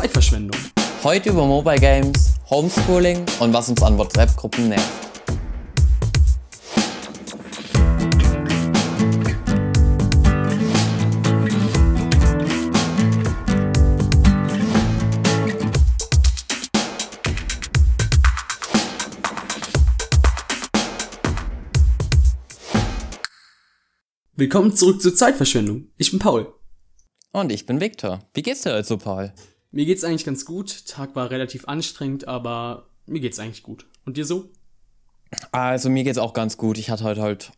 Zeitverschwendung. Heute über Mobile Games, Homeschooling und was uns an WhatsApp-Gruppen nervt. Willkommen zurück zur Zeitverschwendung. Ich bin Paul. Und ich bin Viktor. Wie geht's dir heute so, Paul? Mir geht's eigentlich ganz gut. Tag war relativ anstrengend, aber mir geht's eigentlich gut. Und dir so? Also mir geht's auch ganz gut. Ich hatte heute halt,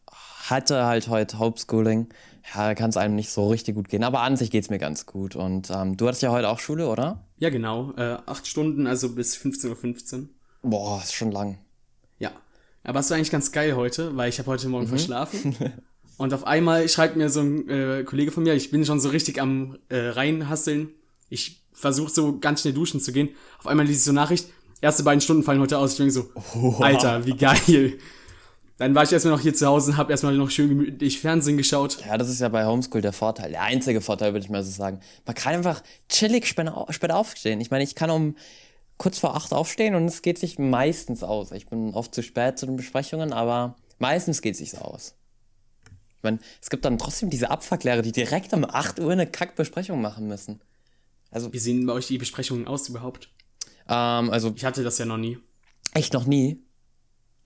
hatte halt heute Homeschooling. Ja, kann es einem nicht so richtig gut gehen. Aber an sich geht's mir ganz gut. Und ähm, du hattest ja heute auch Schule, oder? Ja, genau. Äh, acht Stunden, also bis 15.15 Uhr. Boah, ist schon lang. Ja. Aber es war eigentlich ganz geil heute, weil ich habe heute Morgen verschlafen. Und auf einmal schreibt mir so ein äh, Kollege von mir, ich bin schon so richtig am äh, reinhasseln. Ich versuche so ganz schnell duschen zu gehen. Auf einmal lese ich so Nachricht, erste beiden Stunden fallen heute aus. Ich denke so, Alter, wie geil. Dann war ich erstmal noch hier zu Hause und habe erstmal noch schön gemütlich Fernsehen geschaut. Ja, das ist ja bei Homeschool der Vorteil. Der einzige Vorteil, würde ich mal so sagen. Man kann einfach chillig später später aufstehen. Ich meine, ich kann um kurz vor acht aufstehen und es geht sich meistens aus. Ich bin oft zu spät zu den Besprechungen, aber meistens geht es sich aus. Ich meine, es gibt dann trotzdem diese Abfucklehrer, die direkt um 8 Uhr eine Kackbesprechung machen müssen. Also, Wie sehen bei euch die Besprechungen aus überhaupt? ähm, also Ich hatte das ja noch nie. echt noch nie.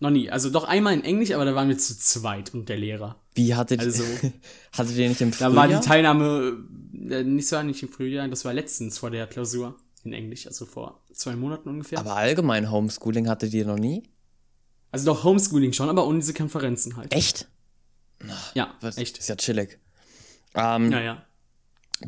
Noch nie. Also doch einmal in Englisch, aber da waren wir zu zweit und der Lehrer. Wie hattet, Also- hattet ihr nicht im Da Frühjahr? war die Teilnahme äh, nicht so nicht im Frühjahr, das war letztens vor der Klausur in Englisch, also vor zwei Monaten ungefähr. Aber allgemein Homeschooling hattet ihr noch nie? also doch Homeschooling schon, aber ohne diese Konferenzen halt. Echt? Ja, Was? echt. Ist ja chillig. Ähm, Ja, ja. Bei-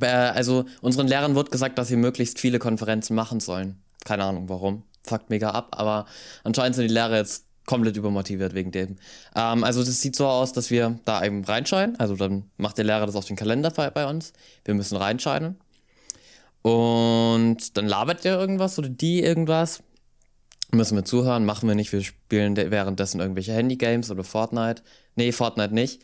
Also unseren Lehrern wird gesagt, dass sie möglichst viele Konferenzen machen sollen. Keine Ahnung warum. Fuckt mega ab, aber anscheinend sind die Lehrer jetzt komplett übermotiviert wegen dem. Ähm, also das sieht so aus, dass wir da eben reinschauen. Also dann macht der Lehrer das auf den Kalender bei uns. Wir müssen reinschauen. Und dann labert der irgendwas oder die irgendwas. Müssen wir zuhören, machen wir nicht. Wir spielen de- währenddessen irgendwelche Handygames oder Fortnite. Nee, Fortnite nicht.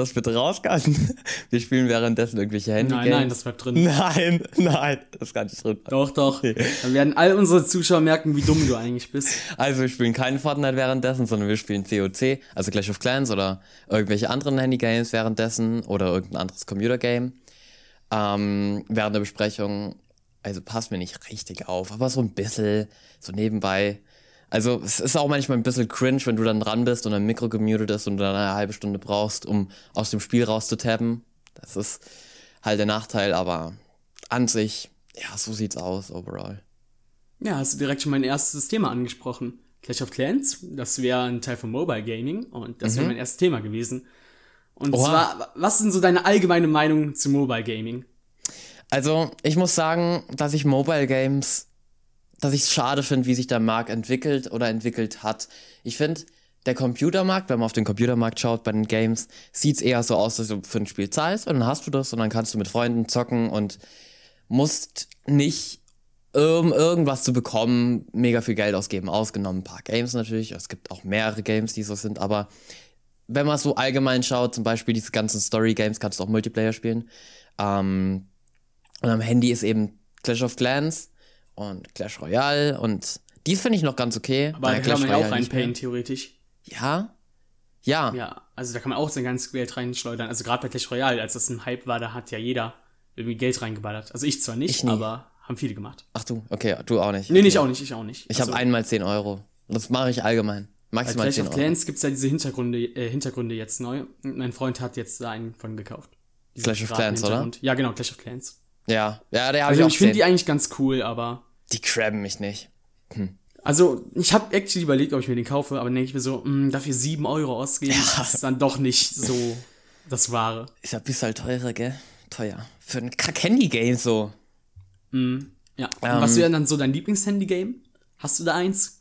Das wird rausgehalten. Wir spielen währenddessen irgendwelche Handygames. Nein, nein, das bleibt drin. Nein, nein, das kann nicht drin. Doch, doch. Dann werden all unsere Zuschauer merken, wie dumm du eigentlich bist. Also wir spielen kein Fortnite währenddessen, sondern wir spielen COC, also Clash of Clans oder irgendwelche anderen Handygames währenddessen oder irgendein anderes Computergame. Ähm, während der Besprechung, also passt mir nicht richtig auf, aber so ein bisschen, so nebenbei. Also es ist auch manchmal ein bisschen cringe, wenn du dann dran bist und dein Mikro gemutet ist und du dann eine halbe Stunde brauchst, um aus dem Spiel rauszutabben. Das ist halt der Nachteil, aber an sich, ja, so sieht's aus overall. Ja, hast du direkt schon mein erstes Thema angesprochen. Clash of Clans, das wäre ein Teil von Mobile Gaming und das wäre mein erstes Thema gewesen. Und Oha. zwar, was sind so deine allgemeine Meinung zu Mobile Gaming? Also, ich muss sagen, dass ich Mobile Games, dass ich es schade finde, wie sich der Markt entwickelt oder entwickelt hat. Ich finde, der Computermarkt, wenn man auf den Computermarkt schaut bei den Games, sieht es eher so aus, dass du für ein Spiel zahlst und dann hast du das und dann kannst du mit Freunden zocken und musst nicht, um irgendwas zu bekommen, mega viel Geld ausgeben. Ausgenommen ein paar Games natürlich. Es gibt auch mehrere Games, die so sind, aber wenn man so allgemein schaut, zum Beispiel diese ganzen Story-Games, kannst du auch Multiplayer spielen. Ähm, und am Handy ist eben Clash of Clans und Clash Royale und die finde ich noch ganz okay. Aber da kann man ja auch reinpayen, theoretisch. Ja? Ja. Ja, also da kann man auch sein ganzes Geld reinschleudern. Also gerade bei Clash Royale, als das ein Hype war, da hat ja jeder irgendwie Geld reingeballert. Also ich zwar nicht, Ich aber haben viele gemacht. Ach du, okay, du auch nicht. Nee, okay. auch nicht, ich auch nicht. Ich also, habe einmal 10 Euro. Das mache ich allgemein. Bei Maximal Clash 10 of. Clans gibt's ja diese Hintergründe, äh, Hintergründe jetzt neu. Und mein Freund hat jetzt da einen von gekauft. Clash of Clans, oder? Ja, genau, Clash of Clans. Ja, ja, der habe Also ich auch ich finde die eigentlich ganz cool, aber Die crabben mich nicht. Also, ich habe actually überlegt, ob ich mir den kaufe, aber dann denke ich mir so, mh, dafür 7 Euro ausgeben, ist dann doch nicht so das Wahre. Ist ja ein bisschen teurer, gell? Teuer. Für ein Kack-Handy-Game so. Ja. Und was wäre dann so dein Lieblings-Handy-Game? Hast du da eins?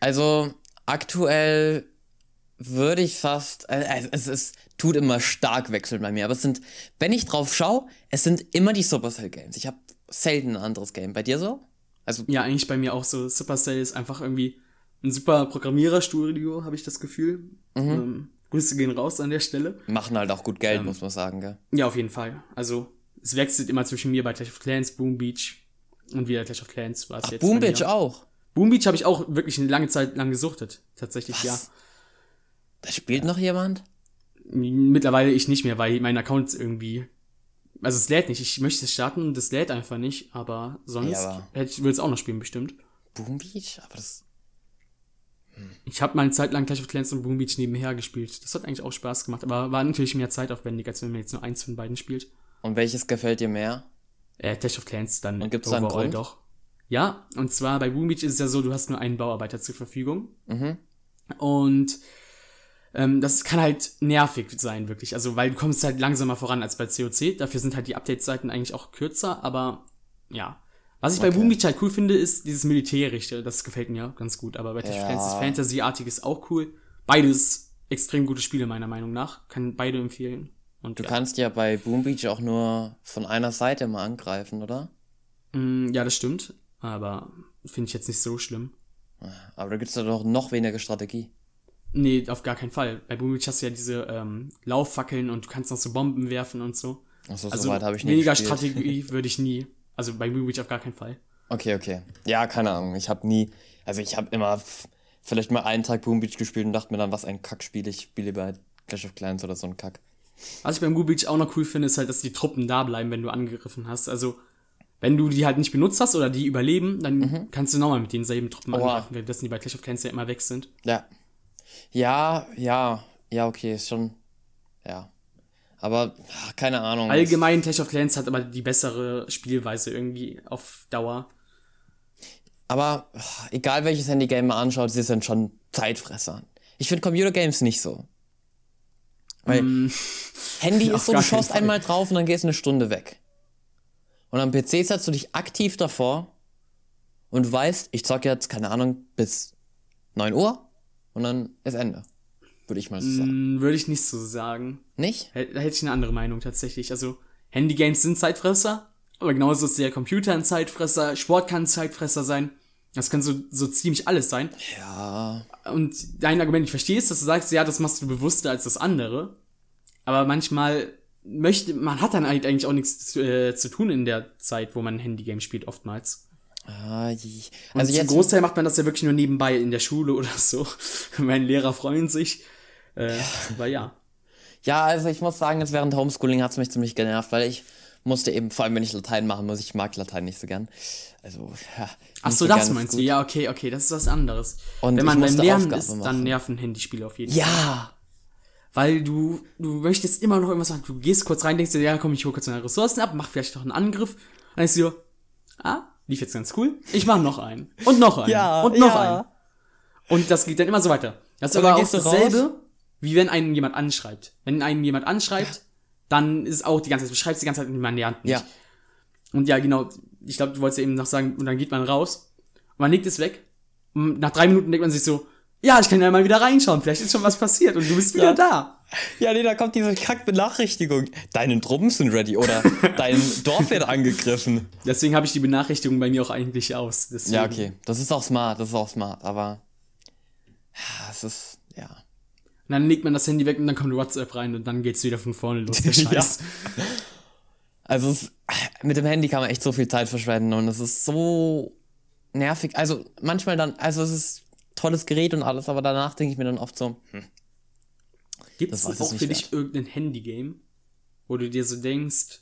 Also aktuell würde ich fast, äh, es, es tut immer stark wechseln bei mir, aber es sind, wenn ich drauf schaue, es sind immer die Supercell Games. Ich habe selten ein anderes Game. Bei dir so? Also Ja, eigentlich bei mir auch so. Supercell ist einfach irgendwie ein super Programmiererstudio, habe ich das Gefühl. Ähm, Grüße gehen raus an der Stelle. machen halt auch gut Geld, muss man sagen, gell? Ja, auf jeden Fall. Also, es wechselt immer zwischen mir bei Clash of Clans, Boom Beach, Und wieder Clash of Clans war es jetzt. Boom Beach auch. Boom Beach habe ich auch wirklich eine lange Zeit lang gesuchtet. Tatsächlich, ja. Da spielt noch jemand? Mittlerweile ich nicht mehr, weil mein Account irgendwie. Also es lädt nicht. Ich möchte es starten und es lädt einfach nicht, aber sonst Ja, aber- hätte ich würde es auch noch spielen, bestimmt. Boom Beach? Aber das. Ich habe mal eine Zeit lang Clash of Clans und Boom Beach nebenher gespielt. Das hat eigentlich auch Spaß gemacht, aber war natürlich mehr zeitaufwendig, als wenn man jetzt nur eins von beiden spielt. Und welches gefällt dir mehr? Äh, Clash of Clans dann Und gibt's da einen Grund? doch. Ja, und zwar bei Boom Beach ist es ja so, du hast nur einen Bauarbeiter zur Verfügung. Mhm. Und ähm, das kann halt nervig sein, wirklich. Also, weil du kommst halt langsamer voran als bei COC. Dafür sind halt die Update-Seiten eigentlich auch kürzer, aber ja. Was ich bei Okay. Boom Beach halt cool finde, ist dieses Militärische. Das gefällt mir ganz gut. Aber bei Clash of Ja. Clans das Fantasy-artige ist auch cool. Beides extrem gute Spiele, meiner Meinung nach. Kann beide empfehlen. Und Du ja. kannst ja bei Boom Beach auch nur von einer Seite mal angreifen, oder? Mm, ja, das stimmt. Aber finde ich jetzt nicht so schlimm. Aber da gibt's ja doch noch weniger Strategie. Nee, auf gar keinen Fall. Bei Boom Beach hast du ja diese ähm, Lauffackeln und du kannst noch so Bomben werfen und so. Achso, Also so weit habe ich nicht weniger gespielt. Strategie würde ich nie. Also bei Boom Beach auf gar keinen Fall. Okay, okay. Ja, keine Ahnung. Ich habe nie, also ich habe immer vielleicht mal einen Tag Boom Beach gespielt und dachte mir dann, was ein Kackspiel. Ich spiele bei Clash of Clans oder so ein Kack. Was ich beim Boom Beach auch noch cool finde, ist halt, dass die Truppen da bleiben, wenn du angegriffen hast. Also wenn du die halt nicht benutzt hast oder die überleben, dann kannst du nochmal mit denselben Truppen Mhm. Oha. angreifen, währenddessen die bei Clash of Clans ja immer weg sind. Ja. Ja, ja, ja, okay, ist schon, ja. Aber, ah, keine Ahnung. Allgemein Clash of Clans hat aber die bessere Spielweise irgendwie auf Dauer. Aber ah, egal welches Handygame man anschaut, sie sind schon Zeitfresser. Ich finde Computergames nicht so. Weil Handy auf ist so, du schaust einmal drauf und dann gehst du eine Stunde weg. Und am PC setzt du dich aktiv davor und weißt, ich zocke jetzt, keine Ahnung, bis 9 Uhr und dann ist Ende. Würde ich mal so sagen. Mm, Würde ich nicht so sagen. Nicht? Da hätte ich eine andere Meinung tatsächlich. Also, Handygames sind Zeitfresser, aber genauso ist der Computer ein Zeitfresser, Sport kann ein Zeitfresser sein. Das kann so, so ziemlich alles sein. Ja. Und dein Argument, ich verstehe es, dass du sagst, ja, das machst du bewusster als das andere. Aber manchmal möchte, man hat dann eigentlich auch nichts zu, äh, zu tun in der Zeit, wo man ein Handygame spielt, oftmals. Ah, je- Und also zum jetzt, Großteil macht man das ja wirklich nur nebenbei in der Schule oder so. Meine Lehrer freuen sich. Äh, aber ja. ja, also ich muss sagen, jetzt während Homeschooling hat's mich ziemlich genervt, weil ich musste eben, vor allem wenn ich Latein machen muss, ich mag Latein nicht so gern. Also, ja. Ach so, das ist meinst du? Ja, okay, okay, das ist was anderes. Und Wenn man beim Lernen Aufgaben ist, machen. dann nerven Handyspiele auf jeden Fall. Ja, Weil du, du möchtest immer noch irgendwas machen. Du gehst kurz rein, denkst dir, ja komm, ich hol kurz meine Ressourcen ab, mach vielleicht noch einen Angriff. Und dann denkst du ah, lief jetzt ganz cool. Ich mach noch einen. Und noch einen. Ja, und noch ja. einen. Und das geht dann immer so weiter. Das ist aber auch dasselbe, wie wenn einen jemand anschreibt. Wenn einen jemand anschreibt, dann ist es auch die ganze Zeit, du schreibst die ganze Zeit und man lernt nicht. Ja. Und ja, genau, ich glaube, du wolltest ja eben noch sagen, und dann geht man raus, und man legt es weg. Und nach drei Minuten denkt man sich so, ja, ich kann ja mal wieder reinschauen, vielleicht ist schon was passiert und du bist wieder Ja. da. Ja, nee, da kommt diese Kack-Benachrichtigung. Deine Truppen sind ready oder dein Dorf wird angegriffen. Deswegen habe ich die Benachrichtigung bei mir auch eigentlich aus. Deswegen. Ja, okay. Das ist auch smart, das ist auch smart, aber ja, es ist, ja. Und dann legt man das Handy weg und dann kommt WhatsApp rein und dann geht's wieder von vorne los, der Scheiß. Also es, mit dem Handy kann man echt so viel Zeit verschwenden und es ist so nervig. Also manchmal dann, also es ist tolles Gerät und alles, aber danach denke ich mir dann oft so, hm, Gibt es es auch für dich irgendein Handygame, wo du dir so denkst,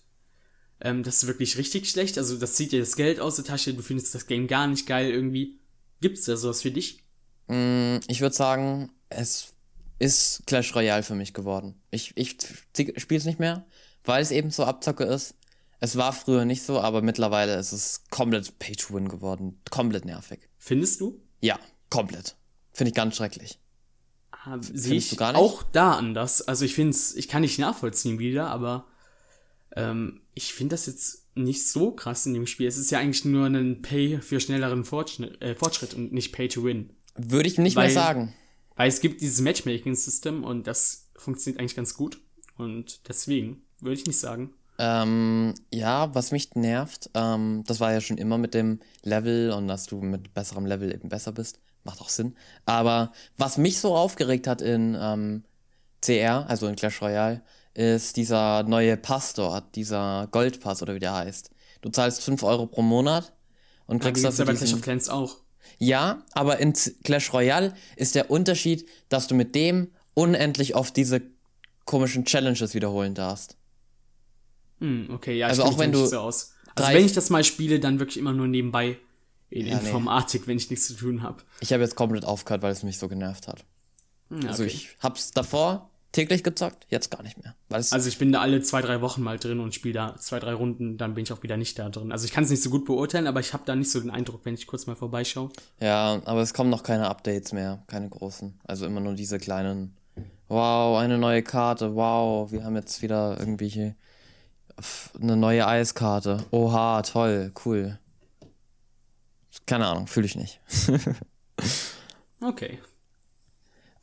ähm, das ist wirklich richtig schlecht, also das zieht dir das Geld aus der Tasche, du findest das Game gar nicht geil irgendwie. Gibt's da sowas für dich? Mm, Ich würde sagen, es ist Clash Royale für mich geworden. Ich, ich spiele es nicht mehr, weil es eben so Abzocke ist. Es war früher nicht so, aber mittlerweile ist es komplett Pay-to-Win geworden. Komplett nervig. Findest du? Ja, komplett. Finde ich ganz schrecklich. Ah, Sehe ich auch da anders. Also ich finde ich kann nicht nachvollziehen wieder, aber ähm, ich finde das jetzt nicht so krass in dem Spiel. Es ist ja eigentlich nur ein Pay für schnelleren Fortschritt, äh, Fortschritt und nicht Pay to Win. Würde ich nicht Weil- mehr sagen. Weil es gibt dieses Matchmaking-System und das funktioniert eigentlich ganz gut. Und deswegen würde ich nicht sagen. Ähm, ja, was mich nervt, ähm, das war ja schon immer mit dem Level und dass du mit besserem Level eben besser bist. Macht auch Sinn. Aber was mich so aufgeregt hat in ähm, CR, also in Clash Royale, ist dieser neue Pass dort, dieser Goldpass oder wie der heißt. Du zahlst 5 Euro pro Monat und kriegst Ja, gibt's ja bei Clash diesen, of Clans auch. Ja, aber in Clash Royale ist der Unterschied, dass du mit dem unendlich oft diese komischen Challenges wiederholen darfst. Hm, okay, ja, Also ich auch wenn du so aus. Also wenn ich das mal spiele, dann wirklich immer nur nebenbei in Ja, nee. Informatik, wenn ich nichts zu tun habe. Ich habe jetzt komplett aufgehört, weil es mich so genervt hat. Hm, Also okay. ich hab's davor täglich gezockt, jetzt gar nicht mehr. Es Also ich bin da alle zwei, drei Wochen mal drin und spiele da zwei, drei Runden, dann bin ich auch wieder nicht da drin. Also ich kann es nicht so gut beurteilen, aber ich habe da nicht so den Eindruck, wenn ich kurz mal vorbeischaue. Ja, aber es kommen noch keine Updates mehr, keine großen. Also immer nur diese kleinen. Wow, eine neue Karte. Wow, wir haben jetzt wieder irgendwelche eine neue Eiskarte. Oha, toll, cool. Keine Ahnung, fühle ich nicht. Okay.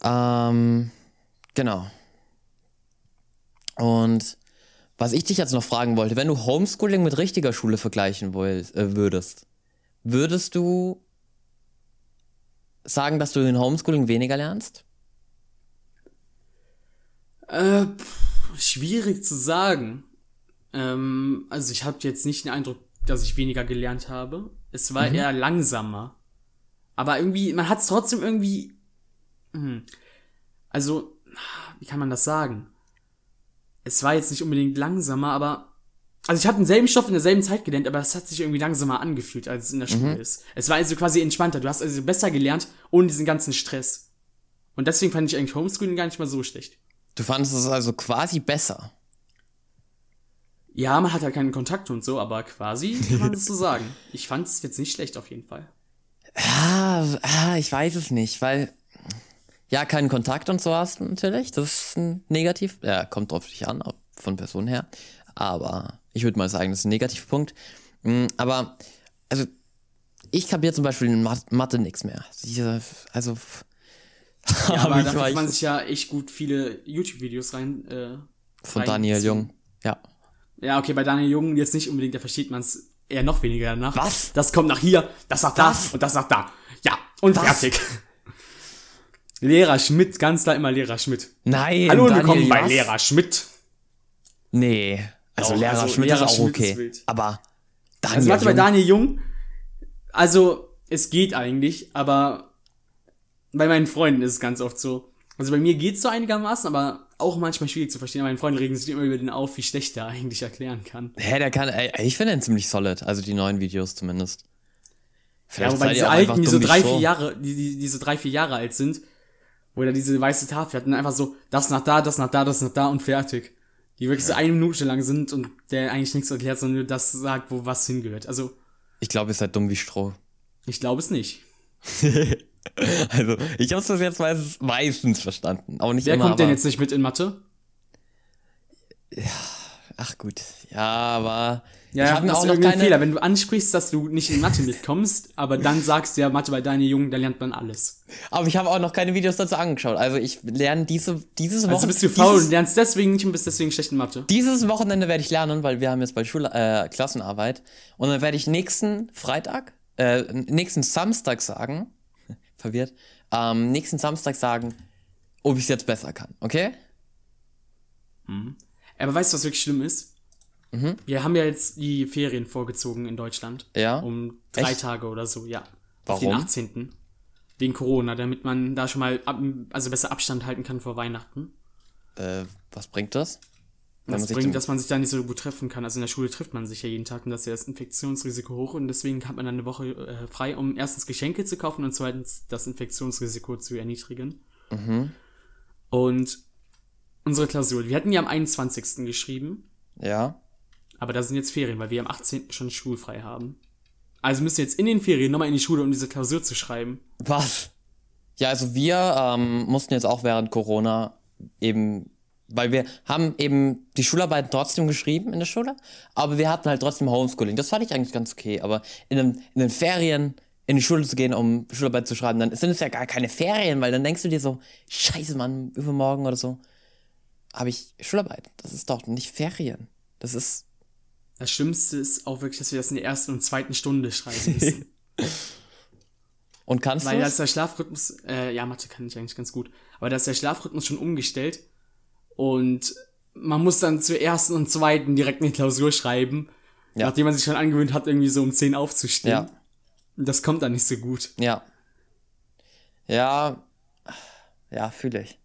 Ähm, genau. Und was ich dich jetzt noch fragen wollte, wenn du Homeschooling mit richtiger Schule vergleichen woll- äh, würdest, würdest du sagen, dass du in Homeschooling weniger lernst? Äh, pff, schwierig zu sagen. Ähm, also ich habe jetzt nicht den Eindruck, dass ich weniger gelernt habe. Es war eher langsamer. Aber irgendwie, man hat es trotzdem irgendwie. Hm, also, wie kann man das sagen? Es war jetzt nicht unbedingt langsamer, aber. Also ich habe denselben Stoff in derselben Zeit gelernt, aber es hat sich irgendwie langsamer angefühlt, als es in der Schule ist. Es war also quasi entspannter. Du hast also besser gelernt, ohne diesen ganzen Stress. Und deswegen fand ich eigentlich Homeschooling gar nicht mal so schlecht. Du fandest es also quasi besser. Ja, man hat halt keinen Kontakt und so, aber quasi kann man das so sagen. Ich fand es jetzt nicht schlecht auf jeden Fall. Ah, ah, ich weiß es nicht, weil ja, keinen Kontakt und so hast du natürlich. Das ist ein Negativ. Ja, kommt drauf dich an, von Person her. Aber ich würde mal sagen, das ist ein Negativpunkt. Mm, Aber, also, ich kapiere zum Beispiel in Mat- Mathe nichts mehr. Diese, also, Ja, aber da kann man sich ja echt gut viele YouTube-Videos rein. Äh, von rein Daniel ziehen. Jung. Ja. Ja, okay, bei Daniel Jung jetzt nicht unbedingt, da versteht man es eher noch weniger danach. Was? Das kommt nach hier, das nach da und das nach da. Ja, und Was? fertig. Lehrer Schmidt, ganz klar immer Lehrer Schmidt. Nein, Hallo und Daniel, willkommen bei was? Lehrer Schmidt. Nee. Also, Doch, Lehrer also Schmidt Lehrer ist auch Schmidt ist okay. wild. aber Daniel Also warte bei Daniel Jung. Also, es geht eigentlich, aber bei meinen Freunden ist es ganz oft so. Also bei mir geht's so einigermaßen, aber auch manchmal schwierig zu verstehen. Meine Freunde regen sich immer über den auf, wie schlecht der eigentlich erklären kann. Hä, der kann, ey, ich finde ihn ziemlich solid. Also die neuen Videos zumindest. Ja, Vielleicht wobei seid diese alten, die so drei, vier Jahre, die, die, die so drei, vier Jahre alt sind, wo er diese weiße Tafel hat und einfach so, das nach da, das nach da, das nach da und fertig. Die wirklich so eine Minute lang sind und der eigentlich nichts erklärt, sondern nur das sagt, wo was hingehört. Also, Ich glaube, ihr seid dumm wie Stroh. ich glaube es nicht. Also, ich habe das jetzt meistens, meistens verstanden. Auch nicht Wer immer, kommt denn aber- jetzt nicht mit in Mathe? Ach gut. Ja, aber Ja, ich das auch noch keine. Fehler, wenn du ansprichst, dass du nicht in Mathe mitkommst, aber dann sagst du ja, Mathe bei deinen Jungen, da lernt man alles. Aber ich habe auch noch keine Videos dazu angeschaut. Also ich lerne diese dieses Also Wochen- bist du faul und lernst deswegen nicht und bist deswegen schlecht in Mathe. dieses Wochenende werde ich lernen, weil wir haben jetzt bald Schul äh, Klassenarbeit und dann werde ich nächsten Freitag, äh, nächsten Samstag sagen, verwirrt, ähm, nächsten Samstag sagen, ob ich es jetzt besser kann. Okay? Aber weißt du, was wirklich schlimm ist? Mhm. Wir haben ja jetzt die Ferien vorgezogen in Deutschland. Ja. Um drei Echt? Tage oder so, ja. Auf den Warum? 18. Wegen Corona, damit man da schon mal ab, also besser Abstand halten kann vor Weihnachten. Äh, was bringt das? Das bringt, dass man sich da nicht so gut treffen kann. Also in der Schule trifft man sich ja jeden Tag und das ist ja das Infektionsrisiko hoch und deswegen hat man dann eine Woche äh, frei, um erstens Geschenke zu kaufen und zweitens das Infektionsrisiko zu erniedrigen. Mhm. Und unsere Klausur, wir hatten ja am 21. geschrieben, Ja. aber da sind jetzt Ferien, weil wir am 18. schon schulfrei haben. Also müssen wir jetzt in den Ferien nochmal in die Schule, um diese Klausur zu schreiben. Was? Ja, also wir ähm, mussten jetzt auch während Corona eben, weil wir haben eben die Schularbeiten trotzdem geschrieben in der Schule, aber wir hatten halt trotzdem Homeschooling. Das fand ich eigentlich ganz okay. Aber in, den- in den Ferien in die Schule zu gehen, um Schularbeit zu schreiben, dann sind es ja gar keine Ferien, weil dann denkst du dir so, scheiße, Mann, übermorgen oder so habe ich Schularbeit. Das ist doch nicht Ferien. Das ist Das Schlimmste ist auch wirklich, dass wir das in der ersten und zweiten Stunde schreiben müssen. und kannst Weil du da ist der Schlafrhythmus, äh, ja, Mathe kann ich eigentlich ganz gut, aber da ist der Schlafrhythmus schon umgestellt und man muss dann zur ersten und zweiten direkt eine Klausur schreiben, Ja. nachdem man sich schon angewöhnt hat, irgendwie so um 10 aufzustehen. Ja. Das kommt dann nicht so gut. Ja. Ja, ja, fühle ich.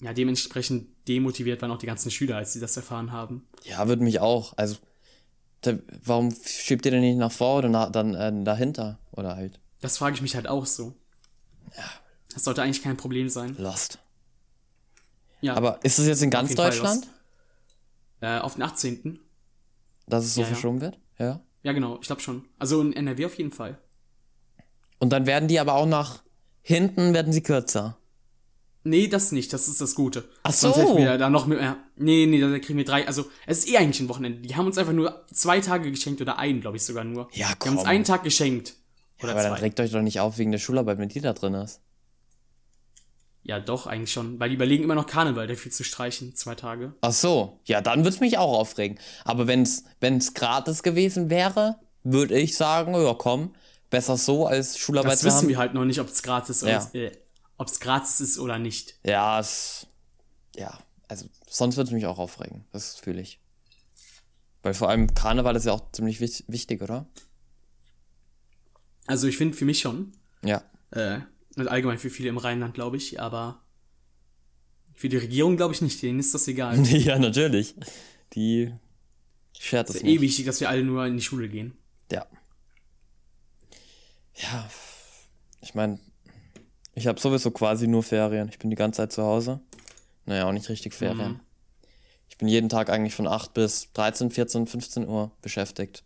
Ja, dementsprechend demotiviert waren auch die ganzen Schüler, als sie das erfahren haben. Ja, würde mich auch. Also, da, warum schiebt ihr denn nicht nach vor oder nach, dann äh, dahinter? Oder halt Das frage ich mich halt auch so. Ja. Das sollte eigentlich kein Problem sein. Lost. Ja, Aber ist es jetzt in ganz Deutschland, äh, auf den 18. dass es so Ja, ja. verschoben wird? Ja. Ja, genau, ich glaube schon. Also in NRW auf jeden Fall. Und dann werden die aber auch nach hinten werden sie kürzer. Nee, das nicht, das ist das Gute. Ach Sonst so. hätten wir da noch mehr. Nee, nee, da kriegen wir drei. Also, es ist eh eigentlich ein Wochenende. Die haben uns einfach nur zwei Tage geschenkt oder einen, glaube ich sogar nur. Ja, Die haben uns komm. einen Tag geschenkt. Oder aber dann zwei. regt euch doch nicht auf wegen der Schularbeit, wenn die da drin ist. Ja, doch, eigentlich schon. Weil die überlegen immer noch Karneval dafür zu streichen, zwei Tage. Ach so, ja, dann würde es mich auch aufregen. Aber wenn es gratis gewesen wäre, würde ich sagen, ja komm, besser so als Schularbeit Das wissen haben. wir halt noch nicht, ob es gratis Ja. ist. Äh, gratis ist oder nicht. Ja, es, ja, also sonst würde es mich auch aufregen. Das fühle ich. Weil vor allem Karneval ist ja auch ziemlich wich- wichtig, oder? Also ich finde für mich schon. Ja. Äh, und allgemein für viele im Rheinland, glaube ich, aber für die Regierung glaube ich nicht, denen ist das egal. Ja, natürlich. Die schert es ist eh wichtig, dass wir alle nur in die Schule gehen. Ja. Ja, ich meine, ich habe sowieso quasi nur Ferien. Ich bin die ganze Zeit zu Hause. Naja, auch nicht richtig Ferien. Mhm. Ich bin jeden Tag eigentlich von 8 bis 13, 14, 15 Uhr beschäftigt.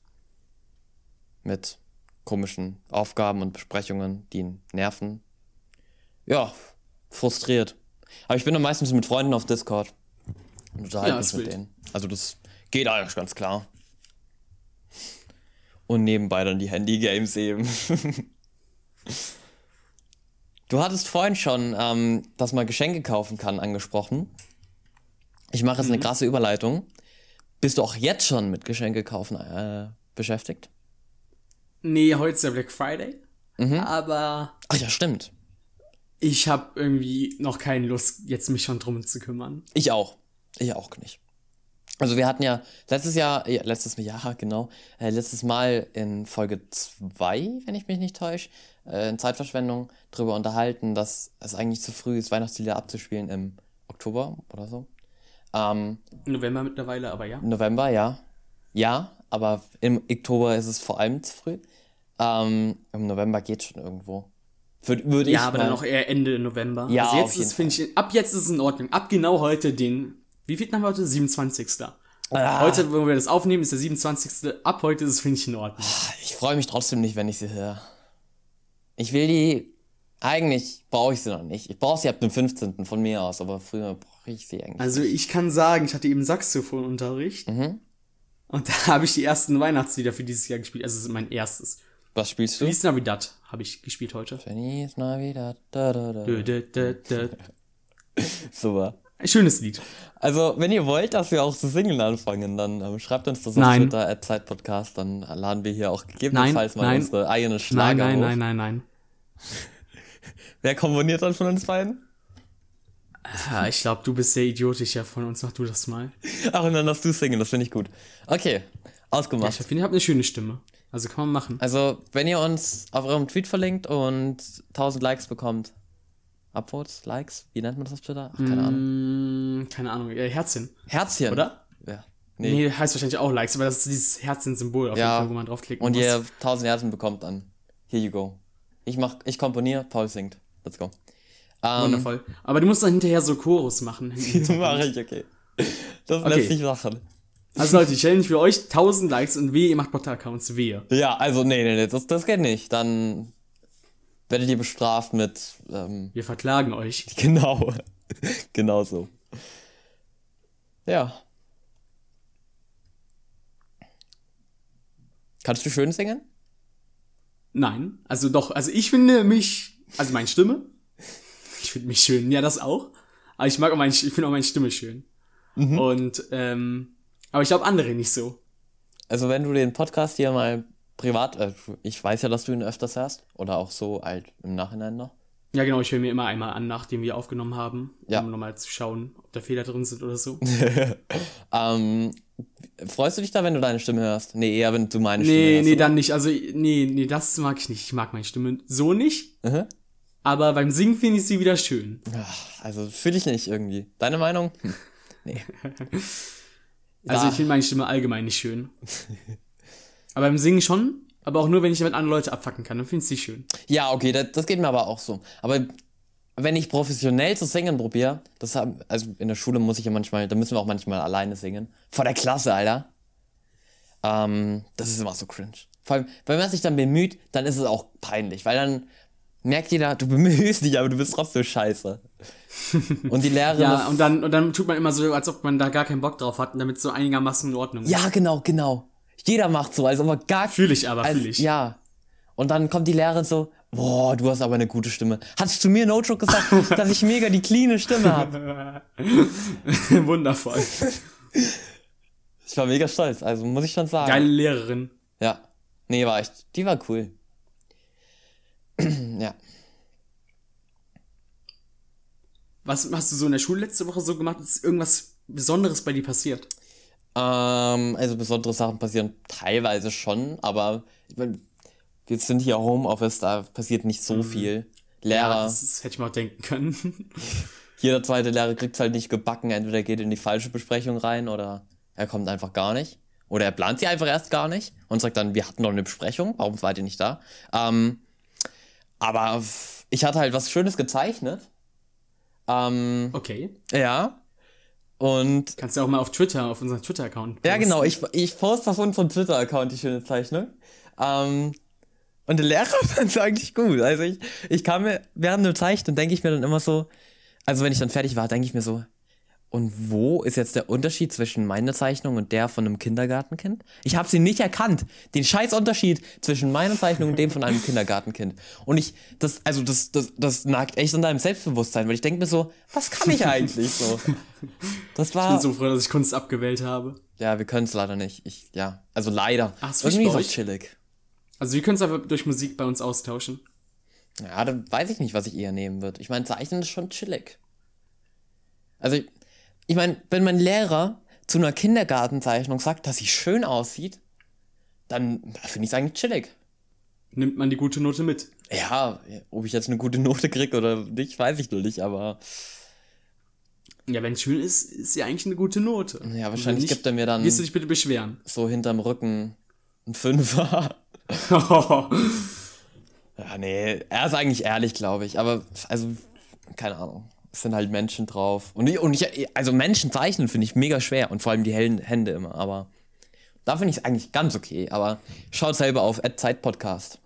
Mit komischen Aufgaben und Besprechungen, die ihn nerven. Ja, frustriert. Aber ich bin dann meistens mit Freunden auf Discord. Und unterhalte Ja, mich mit wild. denen. Also das geht eigentlich ganz klar. Und nebenbei dann die Handy-Games eben. du hattest vorhin schon, ähm, dass man Geschenke kaufen kann, angesprochen. Ich mache jetzt Mhm. eine krasse Überleitung. Bist du auch jetzt schon mit Geschenke kaufen äh, beschäftigt? Nee, heute ist ja Black Friday. Mhm. Aber Ach ja, stimmt. Ich habe irgendwie noch keine Lust, jetzt mich schon drum zu kümmern. Ich auch. Ich auch nicht. Also wir hatten ja letztes Jahr, ja, letztes Jahr, genau, äh, letztes Mal in Folge 2, wenn ich mich nicht täusche, äh, in Zeitverschwendung drüber unterhalten, dass es eigentlich zu früh ist, Weihnachtslieder abzuspielen im Oktober oder so. Ähm, November mittlerweile, aber ja. November, ja. Ja, aber im Oktober ist es vor allem zu früh. Ähm, Im November geht schon irgendwo. Würde ich Ja, aber mal, dann auch eher Ende November. Ja, also jetzt ist, finde ich, ab jetzt ist es in Ordnung. Ab genau heute, den, wie viel haben wir heute? 27. Ah. Heute, wo wir das aufnehmen, ist der 27. Ab heute ist es, finde ich, in Ordnung. Ich freue mich trotzdem nicht, wenn ich sie höre. Ich will die. Eigentlich brauche ich sie noch nicht. Ich brauche sie ab dem 15. von mir aus, aber früher brauche ich sie eigentlich. Also ich kann sagen, ich hatte eben Saxophonunterricht. Mhm. Und da habe ich die ersten Weihnachtslieder für dieses Jahr gespielt. Also es ist mein erstes. Was spielst du? Feliz Navidad habe ich gespielt heute. Feliz Navidad. Da, da, da. Dö, dö, dö, dö. Super. Ein schönes Lied. Also, wenn ihr wollt, dass wir auch zu singen anfangen, dann ähm, schreibt uns das auf Nein. Twitter, at Zeitpodcast, dann laden wir hier auch gegebenenfalls mal nein. unsere eigene Nein, Schlager nein, hoch. nein, nein, nein. Wer komponiert dann von uns beiden? Ja, ich glaube, du bist sehr idiotischer von uns. Mach du das mal. Ach, und dann darfst du singen, das finde ich gut. Okay, ausgemacht. Ich finde, ihr habt eine schöne Stimme. Also kann man machen. Also, wenn ihr uns auf eurem Tweet verlinkt und 1000 Likes bekommt, Upvotes, Likes, wie nennt man das auf Twitter? Ach, keine Ahnung. Mm, keine Ahnung. Äh, Herzchen, Herzchen. oder? Ja. Nee. Nee, heißt wahrscheinlich auch Likes, aber das ist dieses Herzchen-Symbol auf Ja. jeden Fall, wo man draufklicken Und muss. ihr 1000 Herzen bekommt, dann here you go. Ich mach, ich komponiere, Paul singt. Let's go. Ähm, Wundervoll. Aber du musst dann hinterher so Chorus machen. Mache ich, okay. Das Okay. lässt sich machen. Also Leute, ich challenge für euch 1000 Likes und wehe, ihr macht Bot-Accounts, wehe. Ja, also nee, nee, nee, das, das geht nicht. Dann werdet ihr bestraft mit, ähm, Wir verklagen euch. genau, genau so. Ja. Kannst du schön singen? Nein, also doch, also ich finde mich, also meine Stimme, ich finde mich schön, ja, das auch. Aber ich mag auch meine, ich finde auch meine Stimme schön. Mhm. Und, ähm, aber ich glaube andere nicht so. Also wenn du den Podcast hier mal privat, äh, ich weiß ja, dass du ihn öfters hörst, oder auch so halt im Nachhinein noch. Ja, genau, ich höre mir immer einmal an, nachdem wir aufgenommen haben, Ja. um nochmal zu schauen, ob da Fehler drin sind oder so. Ähm, freust du dich da, wenn du deine Stimme hörst? Nee, eher wenn du meine Stimme Nee, hörst. nee, oder? dann nicht. Also, nee, nee, das mag ich nicht. Ich mag meine Stimme so nicht. Mhm. Aber beim Singen finde ich sie wieder schön. Ach, Also fühle ich nicht irgendwie. Deine Meinung? Hm. Nee. Also, Ja. ich finde meine Stimme allgemein nicht schön. aber beim Singen schon. Aber auch nur, wenn ich damit andere Leute abfacken kann. Dann finde ich sie schön. Ja, okay, das, das geht mir aber auch so. Aber wenn ich professionell zu singen probiere, das hab, also in der Schule muss ich ja manchmal, da müssen wir auch manchmal alleine singen. Vor der Klasse, Alter. Ähm, das ist immer so cringe. Vor allem, wenn man sich dann bemüht, dann ist es auch peinlich, weil dann merkt jeder, du bemühst dich, aber du bist trotzdem scheiße. Und die Lehrerin. Ja, und dann, und dann tut man immer so, als ob man da gar keinen Bock drauf hat, damit es so einigermaßen in Ordnung ist. ja, genau, genau. Jeder macht so, als ob man gar Fühle ich aber, fühle ich. Ja. Und dann kommt die Lehrerin so, boah, du hast aber eine gute Stimme. Hattest du mir no joke gesagt, dass ich mega die cleane Stimme habe? Wundervoll. Ich war mega stolz, also muss ich schon sagen. Geile Lehrerin. Ja. Nee, war echt, die war cool. ja. Was hast du so in der Schule letzte Woche so gemacht? Ist irgendwas Besonderes bei dir passiert? Ähm, also besondere Sachen passieren teilweise schon, aber ich mein, wir sind hier Homeoffice, da passiert nicht so viel. Lehrer, Mhm. Ja, das, das hätte ich auch denken können. jeder zweite Lehrer kriegt halt nicht gebacken, entweder geht in die falsche Besprechung rein oder er kommt einfach gar nicht. Oder er plant sie einfach erst gar nicht und sagt dann, wir hatten doch eine Besprechung, warum seid ihr nicht da? Ähm, aber ich hatte halt was Schönes gezeichnet. Ähm, Okay. ja. Und Kannst du auch mal auf Twitter, auf unseren Twitter-Account. ja, genau, ich, ich poste auf unserem Twitter-Account die schöne Zeichnung. Ähm, und der Lehrer fand es eigentlich gut. Also ich, ich kam mir während dem Zeichnen, denke ich mir dann immer so, also wenn ich dann fertig war, denke ich mir so, und wo ist jetzt der Unterschied zwischen meiner Zeichnung und der von einem Kindergartenkind? Ich habe sie nicht erkannt. Den scheiß Unterschied zwischen meiner Zeichnung und dem von einem Kindergartenkind. Und ich, das, also das, das, das nagt echt an deinem Selbstbewusstsein, weil ich denke mir so, was kann ich eigentlich so? Das Ich war. bin so froh, dass ich Kunst abgewählt habe. Ja, wir können es leider nicht. Ich, ja, also leider. Ach, ist Irgendwie ist auch chillig. Also wir können es einfach durch Musik bei uns austauschen. Ja, dann weiß ich nicht, was ich eher nehmen würde. Ich meine, Zeichnen ist schon chillig. Also, ich, ich meine, wenn mein Lehrer zu einer Kindergartenzeichnung sagt, dass sie schön aussieht, dann finde ich es eigentlich chillig. Nimmt man die gute Note mit. Ja, ob ich jetzt eine gute Note krieg oder nicht, weiß ich noch nicht, aber Ja, wenn es schön ist, ist ja eigentlich eine gute Note. ja, wenn wahrscheinlich nicht, gibt er mir dann Wirst du dich bitte beschweren. so hinterm Rücken ein Fünfer. Ja, nee, er ist eigentlich ehrlich, glaube ich. Aber, also, keine Ahnung. Es sind halt Menschen drauf. Und ich, und ich also Menschen zeichnen finde ich mega schwer. Und vor allem die hellen Hände immer. Aber da finde ich es eigentlich ganz okay. Aber schaut selber auf Zeitpodcast.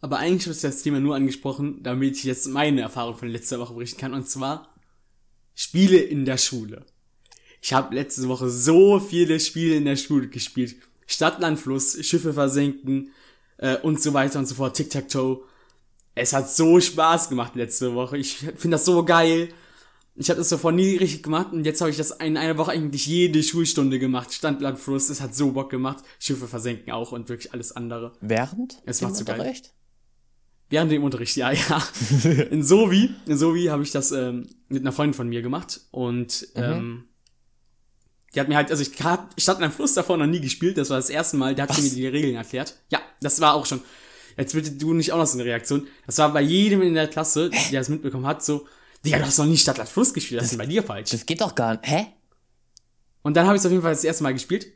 Aber eigentlich habe ich das Thema nur angesprochen, damit ich jetzt meine Erfahrung von letzter Woche berichten kann. Und zwar Spiele in der Schule. Ich habe letzte Woche so viele Spiele in der Schule gespielt. Stadt, Land, Fluss, Schiffe versenken äh, und so weiter und so fort. Tic-Tac-Toe. Es hat so Spaß gemacht letzte Woche. Ich finde das so geil. Ich habe das davor nie richtig gemacht und jetzt habe ich das in einer Woche eigentlich jede Schulstunde gemacht. Stand, Land, Fluss. Es hat so Bock gemacht. Schiffe versenken auch und wirklich alles andere. Während? Es dem macht so geil. Unterricht? Während dem Unterricht, ja, ja. In Sovi, in Sovi habe ich das ähm, mit einer Freundin von mir gemacht und ähm, die hat mir halt, also ich, hab- einem Fluss davor noch nie gespielt, das war das erste Mal, der hat Was? mir die Regeln erklärt. Ja, das war auch schon. Jetzt bitte du nicht auch noch so eine Reaktion. Das war bei jedem in der Klasse, der das mitbekommen hat, so, Digga, du hast noch nie Stadt, Land, Fluss gespielt, das ist denn bei dir falsch. Das geht doch gar nicht. Hä? Und dann habe ich es auf jeden Fall das erste Mal gespielt.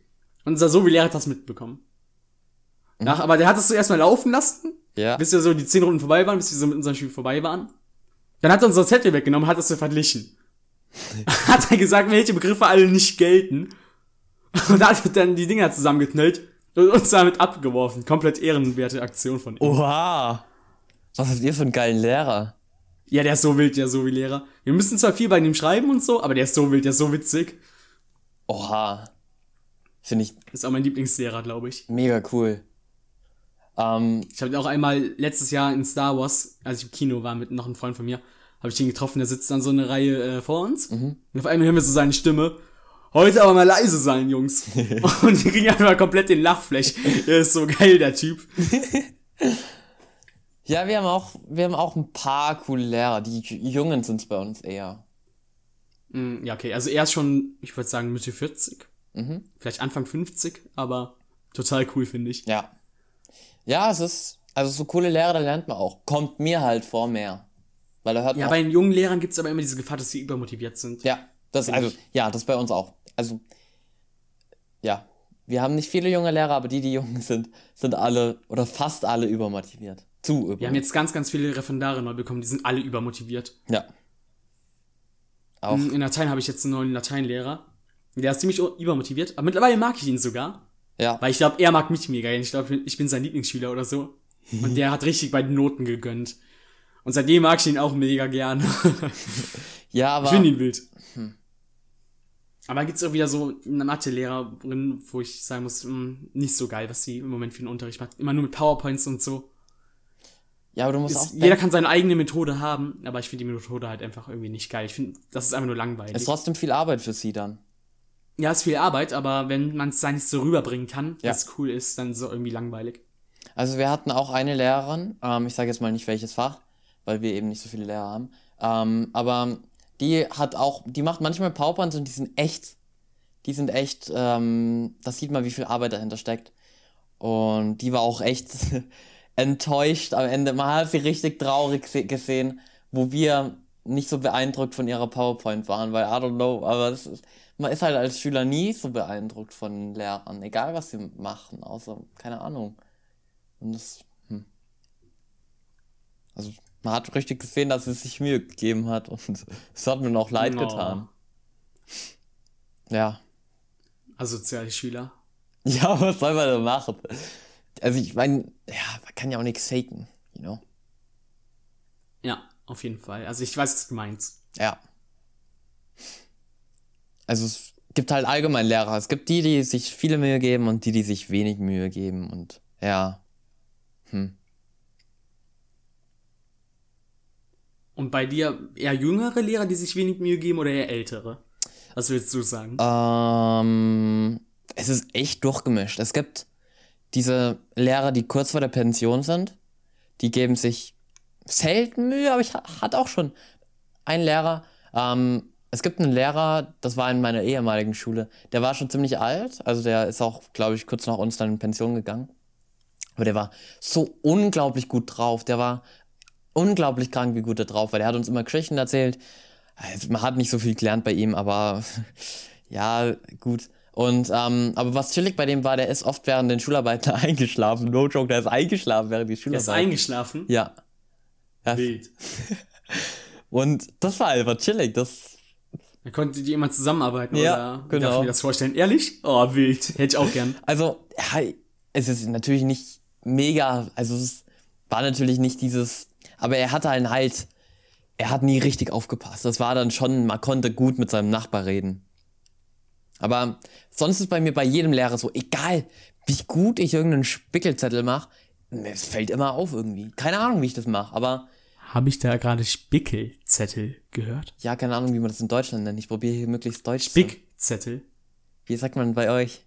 Und unser Sovi-Lehrer hat das mitbekommen. Nach, aber der hat es zuerst mal laufen lassen Ja. bis wir so die zehn Runden vorbei waren, bis wir so mit unserem Spiel vorbei waren. Dann hat er unser Zettel weggenommen, hat es so verglichen. hat er gesagt, welche Begriffe alle nicht gelten. Und da hat er dann die Dinger zusammengeknüllt und uns damit abgeworfen. Komplett ehrenwerte Aktion von ihm. Oha. Was habt ihr für einen geilen Lehrer? Ja, der ist so wild, der ist so wie Lehrer. Wir müssen zwar viel bei ihm schreiben und so, aber der ist so wild, der ist so witzig. Oha. Finde ich Ist auch mein Lieblingslehrer, glaube ich. mega cool. Ähm, Ich habe auch einmal letztes Jahr in Star Wars, als ich im Kino war mit noch einem Freund von mir, habe ich ihn getroffen, der sitzt dann so eine Reihe äh, vor uns. Und auf einmal hören wir so seine Stimme. Heute aber mal leise sein, Jungs. und wir kriegen einfach komplett den Lachflash. Der ist so geil, der Typ. Ja, wir haben auch, wir haben auch ein paar coole Lehrer. Die Jungen sind es bei uns eher. Mm, ja, okay. Also er ist schon, ich würde sagen, Mitte 40. Mhm. Vielleicht Anfang 50, aber total cool, finde ich. Ja. Ja, es ist, also so coole Lehrer, da lernt man auch. Kommt mir halt vor mehr. Weil da hört Ja, man bei auch, den jungen Lehrern gibt es aber immer diese Gefahr, dass sie übermotiviert sind. Ja, das, also, ich. ja, das bei uns auch. Also, ja. Wir haben nicht viele junge Lehrer, aber die, die jung sind, sind alle oder fast alle übermotiviert. Zu Wir haben übermotiviert. jetzt ganz, ganz viele Referendare neu bekommen, die sind alle übermotiviert. Ja. Auch. In Latein habe ich jetzt einen neuen Lateinlehrer. Der ist ziemlich übermotiviert, aber mittlerweile mag ich ihn sogar. Ja. Weil ich glaube, er mag mich mega. Ich glaube, ich bin sein Lieblingsschüler oder so. Und der hat richtig bei den Noten gegönnt. Und seitdem mag ich ihn auch mega gerne. Ja, aber. ich finde ihn wild. Aber dann gibt's auch wieder so eine Mathelehrerin, wo ich sagen muss, mh, nicht so geil, was sie im Moment für einen Unterricht macht. Immer nur mit PowerPoints und so. ja, aber du musst Ist, auch. jeder kann seine eigene Methode haben, aber ich finde die Methode halt einfach irgendwie nicht geil. Ich finde, das ist einfach nur langweilig. ist trotzdem viel Arbeit für sie dann. Ja, ist viel Arbeit, aber wenn man es da nicht so rüberbringen kann, Ja. was cool ist, dann so irgendwie langweilig. Also wir hatten auch eine Lehrerin, ähm, ich sage jetzt mal nicht welches Fach, weil wir eben nicht so viele Lehrer haben, ähm, aber die hat auch, die macht manchmal PowerPoints und die sind echt, die sind echt, ähm, das sieht man, wie viel Arbeit dahinter steckt. Und die war auch echt enttäuscht am Ende. Man hat sie richtig traurig se- gesehen, wo wir nicht so beeindruckt von ihrer PowerPoint waren, weil I don't know, aber ist, man ist halt als Schüler nie so beeindruckt von Lehrern, egal was sie machen, außer, keine Ahnung. Und das, hm. Also, man hat richtig gesehen, dass sie sich Mühe gegeben hat und es hat mir auch leid Oh. getan. Ja. Asoziale Schüler. Ja, was soll man da machen? Also, ich meine, ja, man kann ja auch nichts faken, you know? Ja, auf jeden Fall. Also ich weiß, was du meinst. Ja. Also, es gibt halt allgemein Lehrer. Es gibt die, die sich viele Mühe geben und die, die sich wenig Mühe geben und, ja. Hm. Und bei dir eher jüngere Lehrer, die sich wenig Mühe geben oder eher ältere? Was willst du sagen? Ähm, es ist echt durchgemischt. Es gibt diese Lehrer, die kurz vor der Pension sind. Die geben sich selten Mühe, aber ich ha- hatte auch schon einen Lehrer. Ähm, es gibt einen Lehrer, das war in meiner ehemaligen Schule, der war schon ziemlich alt. Also der ist auch, glaube ich, kurz nach uns dann in Pension gegangen. Aber der war so unglaublich gut drauf. Der war unglaublich krank, wie gut er drauf war. Der hat uns immer Geschichten erzählt. Also, man hat nicht so viel gelernt bei ihm, aber ja, gut. Und, ähm, aber was chillig bei dem war, der ist oft während den Schularbeiten eingeschlafen. No joke, der ist eingeschlafen während die Er ist Schularbeiten. eingeschlafen. Ja. ja. Wild. Und das war einfach chillig. Das, Da konnte die jemand zusammenarbeiten Ja, oder genau. darf ich mir das vorstellen? Ehrlich? Oh, wild. Hätte ich auch gern. also, ja, es ist natürlich nicht mega, also es war natürlich nicht dieses, aber er hatte einen halt, er hat nie richtig aufgepasst. Das war dann schon, man konnte gut mit seinem Nachbar reden. Aber sonst ist bei mir bei jedem Lehrer so, egal wie gut ich irgendeinen Spickelzettel mache, es fällt immer auf irgendwie. Keine Ahnung, wie ich das mache, aber Habe ich da gerade Spickelzettel gehört? ja, keine Ahnung, wie man das in Deutschland nennt. Ich probiere hier möglichst Deutsch. Spickzettel. Wie sagt man bei euch?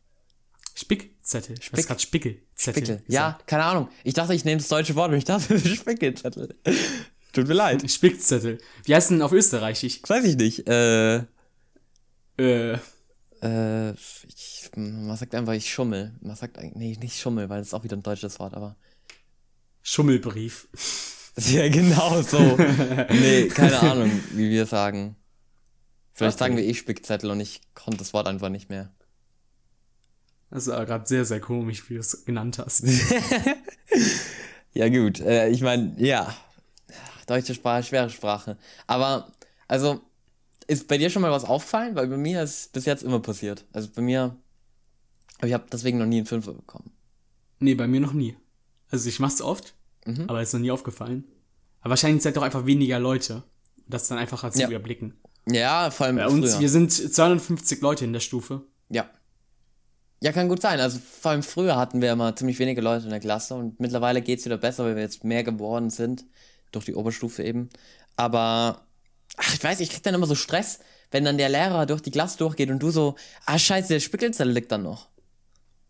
Spickzettel. Ich Spick- weiß gerade Spickelzettel. Pickel. Ja, keine Ahnung. Ich dachte, ich nehme das deutsche Wort und ich dachte, Spickelzettel. Tut mir leid. Spickzettel. Wie heißt denn auf Österreichisch? Weiß ich nicht. Äh, Äh, äh, ich, man sagt einfach, ich schummel. Man sagt eigentlich, nee, nicht schummel, weil das ist auch wieder ein deutsches Wort, aber. Schummelbrief. Ja, genau so. nee, keine Ahnung, wie wir sagen. Vielleicht Okay. sagen wir eh Spickzettel und ich konnte das Wort einfach nicht mehr. Das war gerade sehr, sehr komisch, wie du es genannt hast. Ja, gut. Äh, ich meine, ja. Deutsche Sprache, schwere Sprache. Aber, also, ist bei dir schon mal was aufgefallen? Weil bei mir ist bis jetzt immer passiert. Also bei mir, aber ich habe deswegen noch nie einen Fünfer bekommen. nee, bei mir noch nie. Also ich mach's oft, Mhm. aber ist noch nie aufgefallen. Aber wahrscheinlich seid doch einfach weniger Leute. Das dann einfacher zu Ja. überblicken. Ja, vor allem Bei uns, früher. wir sind 250 Leute in der Stufe. Ja. Ja, kann gut sein. Also vor allem früher hatten wir immer ziemlich wenige Leute in der Klasse und mittlerweile geht's wieder besser, weil wir jetzt mehr geworden sind. Durch die Oberstufe eben. Aber, ach, ich weiß, ich krieg dann immer so Stress, wenn dann der Lehrer durch die Klasse durchgeht und du so, ah, scheiße, der Spickelzettel liegt dann noch.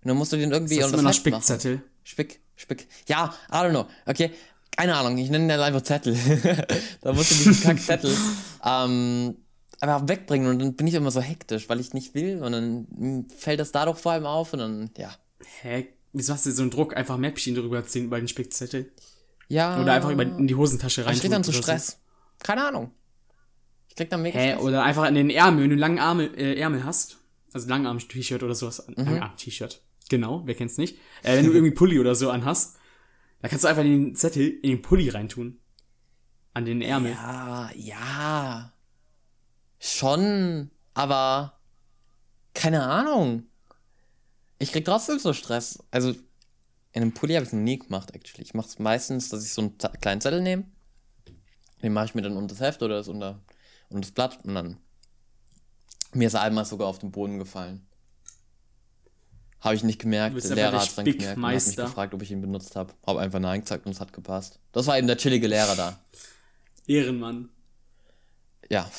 Und dann musst du den irgendwie unter das Heft machen. Spickzettel. Spick, Spick. Ja, I don't know. Okay, keine Ahnung, ich nenne den einfach Zettel. da musst du diesen Kackzettel ähm, einfach wegbringen und dann bin ich immer so hektisch, weil ich nicht will und dann fällt das dadurch vor allem auf und dann, ja. Hä? Wieso hast du so einen Druck? Einfach Mäppchen drüber ziehen über den Spickzettel? Ja. Oder einfach über, in die Hosentasche rein. Ich krieg dann so Stress. So. Keine Ahnung. Ich krieg dann mega Hä? Stress. Oder einfach in den Ärmel, wenn du langen Ärmel, äh, Ärmel hast. Also Langarm-T-Shirt oder sowas. Mhm. Langarm-T-Shirt. Genau, wer kennt's nicht? Äh, wenn du irgendwie Pulli oder so anhast, da kannst du einfach den Zettel in den Pulli reintun. An den Ärmel. Ja, ja. Schon, aber keine Ahnung. Ich krieg trotzdem so Stress. Also in einem Pulli habe ich noch nie gemacht, actually. Ich mache es meistens, dass ich so einen kleinen Zettel nehme. Den mache ich mir dann unter das Heft oder das unter, unter das Blatt und dann. Mir ist einmal sogar auf den Boden gefallen. Habe ich nicht gemerkt. Der Lehrer hat es dann gemerkt und hat mich gefragt, ob ich ihn benutzt habe. Habe einfach Nein gesagt und es hat gepasst. Das war eben der chillige Lehrer da. Ehrenmann. Ja.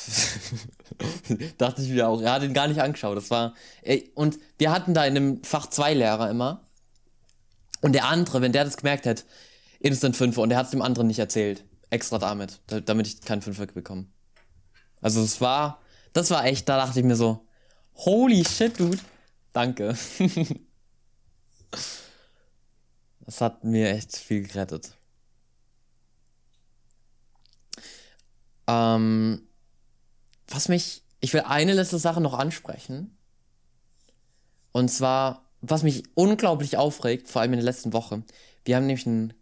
Dachte ich mir auch. Er hat ihn gar nicht angeschaut. Das war. Ey, und wir hatten da in dem Fach zwei Lehrer immer. Und der andere, wenn der das gemerkt hätte, instant Fünfer und der hat es dem anderen nicht erzählt. Extra damit, damit ich keinen Fünfer bekomme. Also es war, das war echt, da dachte ich mir so, holy shit, dude. Danke. das hat mir echt viel gerettet. Ähm, was mich, ich will eine letzte Sache noch ansprechen. Und zwar, was mich unglaublich aufregt, vor allem in der letzten Woche. Wir haben nämlich einen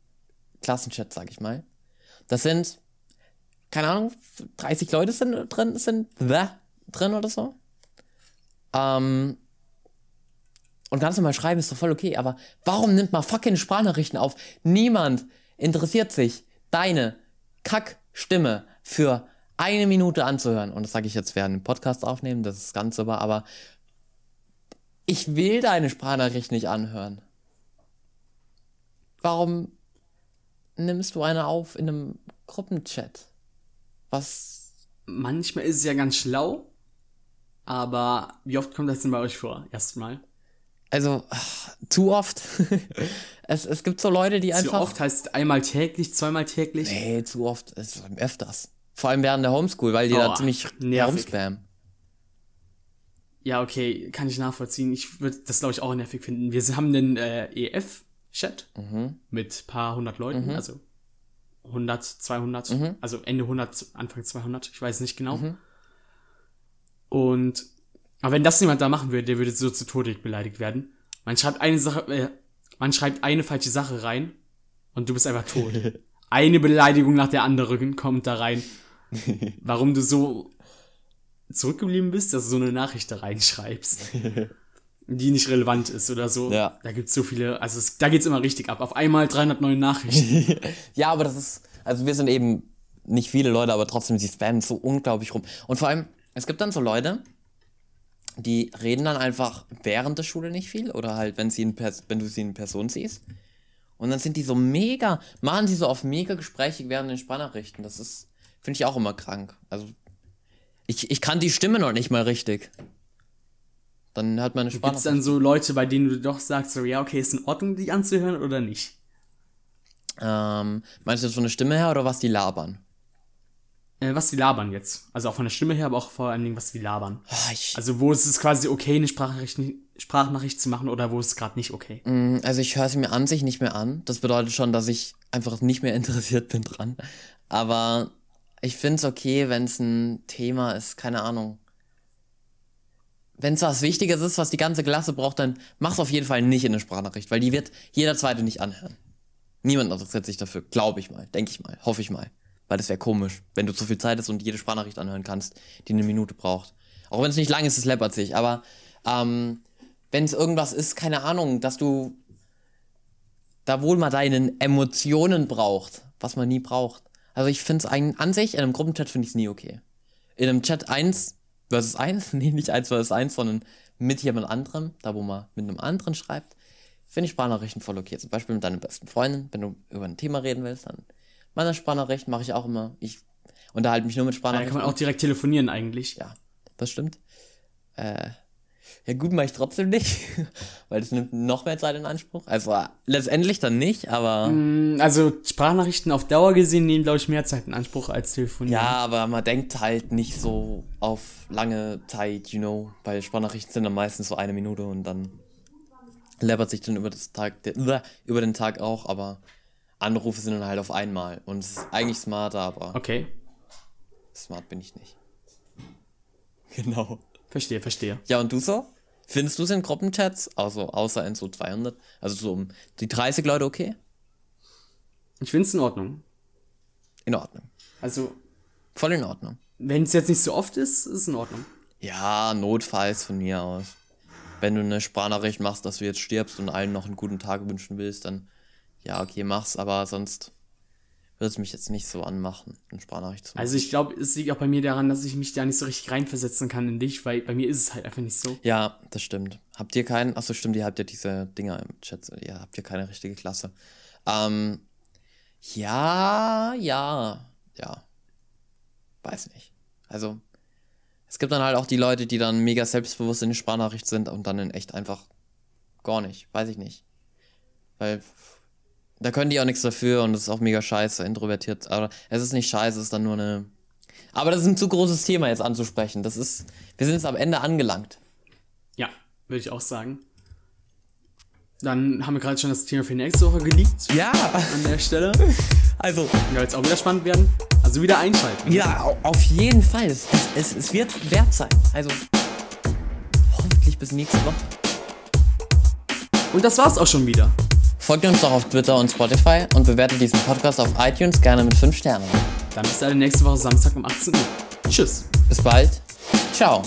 Klassenchat, sag ich mal. Das sind, keine Ahnung, 30 Leute sind drin, sind drin oder so. Ähm, und ganz normal schreiben ist doch voll okay, aber warum nimmt man fucking Sprachnachrichten auf? Niemand interessiert sich, deine Kackstimme für eine Minute anzuhören. Und das sage ich jetzt während dem Podcast aufnehmen, das ist ganz super, aber ich will deine Sprachnachricht nicht anhören. Warum nimmst du eine auf in einem Gruppenchat? Was? Manchmal ist es ja ganz schlau, aber wie oft kommt das denn bei euch vor? Erstmal. Also, ach, zu oft. es, es gibt so Leute, die einfach. Zu oft heißt einmal täglich, zweimal täglich? Nee, zu oft. Es ist öfters. Vor allem während der Homeschool, weil die oh, da ziemlich herumspammen. Ja, okay, kann ich nachvollziehen. Ich würde das, glaube ich, auch nervig finden. Wir haben den äh, EF-Chat mhm. mit paar hundert Leuten, mhm. also 100, 200, mhm. also Ende 100, Anfang 200, ich weiß nicht genau. Mhm. Und, aber wenn das jemand da machen würde, der würde so zu Tode beleidigt werden. Man schreibt eine Sache, äh, man schreibt eine falsche Sache rein und du bist einfach tot. eine Beleidigung nach der anderen kommt da rein. warum du so zurückgeblieben bist, dass du so eine Nachricht da reinschreibst, die nicht relevant ist oder so. Ja. Da gibt's so viele, also es, da geht's immer richtig ab. Auf einmal 309 Nachrichten. ja, aber das ist, also wir sind eben nicht viele Leute, aber trotzdem, sie spammen so unglaublich rum. Und vor allem, es gibt dann so Leute, die reden dann einfach während der Schule nicht viel oder halt, wenn, sie in wenn du sie in Person siehst. Und dann sind die so mega, machen sie so auf mega gesprächig während den Sprachnachrichten. Das ist, Finde ich auch immer krank. Also, ich, ich kann die Stimme noch nicht mal richtig. Dann hat man eine Spannung. Gibt es dann so Leute, bei denen du doch sagst, so, ja, okay, ist in Ordnung, die anzuhören oder nicht? Ähm, meinst du das von der Stimme her oder was die labern? Äh, was die labern jetzt. Also auch von der Stimme her, aber auch vor allen Dingen, was die labern. Oh, also wo ist es quasi okay, eine Sprachnachricht, Sprachnachricht zu machen oder wo ist es gerade nicht okay? Mm, also ich höre sie mir an sich nicht mehr an. Das bedeutet schon, dass ich einfach nicht mehr interessiert bin dran. Aber ich finde es okay, wenn es ein Thema ist, keine Ahnung. Wenn es was Wichtiges ist, was die ganze Klasse braucht, dann mach es auf jeden Fall nicht in eine Sprachnachricht, weil die wird jeder Zweite nicht anhören. Niemand interessiert sich dafür, glaube ich mal, denke ich mal, hoffe ich mal. Weil das wäre komisch, wenn du zu viel Zeit hast und jede Sprachnachricht anhören kannst, die eine Minute braucht. Auch wenn es nicht lang ist, es läppert sich. Aber ähm, wenn es irgendwas ist, keine Ahnung, dass du da wohl mal deinen Emotionen braucht, was man nie braucht, also ich finde es an sich, in einem Gruppenchat finde ich es nie okay. In einem Chat 1 versus 1, nee, nicht 1 versus 1, sondern mit jemand anderem, da wo man mit einem anderen schreibt, finde ich Sprachnachrichten voll okay. Zum Beispiel mit deiner besten Freundin, wenn du über ein Thema reden willst, dann meine Sprachnachrichten mache ich auch immer. Ich unterhalte mich nur mit Sprachnachrichten. Da kann man auch direkt telefonieren eigentlich. Ja, das stimmt. Äh, Ja, gut, mache ich trotzdem nicht, weil das nimmt noch mehr Zeit in Anspruch. Also letztendlich dann nicht, aber. Mm, Also Sprachnachrichten auf Dauer gesehen nehmen, glaube ich, mehr Zeit in Anspruch als Telefonieren. Ja, aber man denkt halt nicht so auf lange Zeit, you know, weil Sprachnachrichten sind dann meistens so eine Minute und dann läppert sich dann über das Tag, über den Tag auch, aber Anrufe sind dann halt auf einmal und es ist eigentlich smarter, aber Okay, smart bin ich nicht. Genau. Verstehe, verstehe. Ja, und du so? Findest du es in Gruppenchats, also außer in so 200, also so um die 30 Leute okay? Ich finde es in Ordnung. In Ordnung. Also, Voll in Ordnung. wenn es jetzt nicht so oft ist, ist es in Ordnung. Ja, notfalls von mir aus. Wenn du eine Sprachnachricht machst, dass du jetzt stirbst und allen noch einen guten Tag wünschen willst, dann ja, okay, mach's, aber sonst würde es mich jetzt nicht so anmachen, eine Sprachnachricht zu machen. Also ich glaube, es liegt auch bei mir daran, dass ich mich da nicht so richtig reinversetzen kann in dich, weil bei mir ist es halt einfach nicht so. ja, das stimmt. Habt ihr keinen, achso, stimmt, ihr habt ja diese Dinger im Chat, ihr habt ja keine richtige Klasse. Ähm, ja, ja, ja. Weiß nicht. Also, es gibt dann halt auch die Leute, die dann mega selbstbewusst in der Sprachnachricht sind und dann in echt einfach gar nicht. Weiß ich nicht. Weil da können die auch nichts dafür und das ist auch mega scheiße, introvertiert. Aber es ist nicht scheiße, es ist dann nur eine. Aber das ist ein zu großes Thema jetzt anzusprechen. Das ist. Wir sind jetzt am Ende angelangt. Ja, würde ich auch sagen. Dann haben wir gerade schon das Thema für die nächste Woche geleakt Ja, an der Stelle. also, Ja, jetzt auch wieder spannend werden. Also wieder einschalten. ja, au- auf jeden Fall. Es, es, es wird wert sein. Also, hoffentlich bis nächste Woche. Und das war's auch schon wieder. Folgt uns doch auf Twitter und Spotify und bewertet diesen Podcast auf iTunes gerne mit 5 Sternen. Dann bis alle nächste Woche Samstag um 18 Uhr. Tschüss. Bis bald. Ciao.